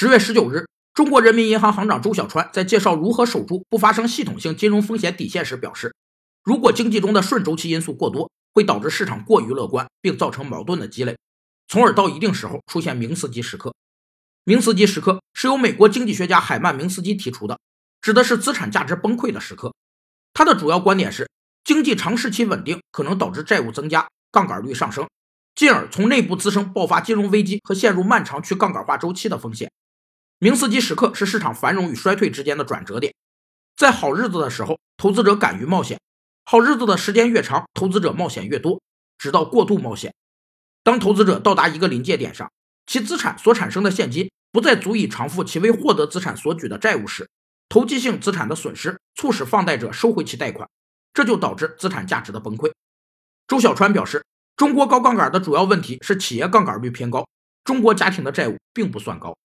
十月十九日，中国人民银行行长周小川在介绍如何守住不发生系统性金融风险底线时表示，如果经济中的顺周期因素过多，会导致市场过于乐观，并造成矛盾的积累，从而到一定时候出现明斯基时刻。明斯基时刻是由美国经济学家海曼明斯基提出的，指的是资产价值崩溃的时刻。他的主要观点是，经济长时期稳定可能导致债务增加、杠杆率上升。进而从内部滋生爆发金融危机和陷入漫长去杠杆化周期的风险。明斯基时刻是市场繁荣与衰退之间的转折点，在好日子的时候，投资者敢于冒险；好日子的时间越长，投资者冒险越多，直到过度冒险。当投资者到达一个临界点上，其资产所产生的现金不再足以偿付其为获得资产所举的债务时，投机性资产的损失促使放贷者收回其贷款，这就导致资产价值的崩溃。周小川表示。中国高杠杆的主要问题是企业杠杆率偏高，中国家庭的债务并不算高。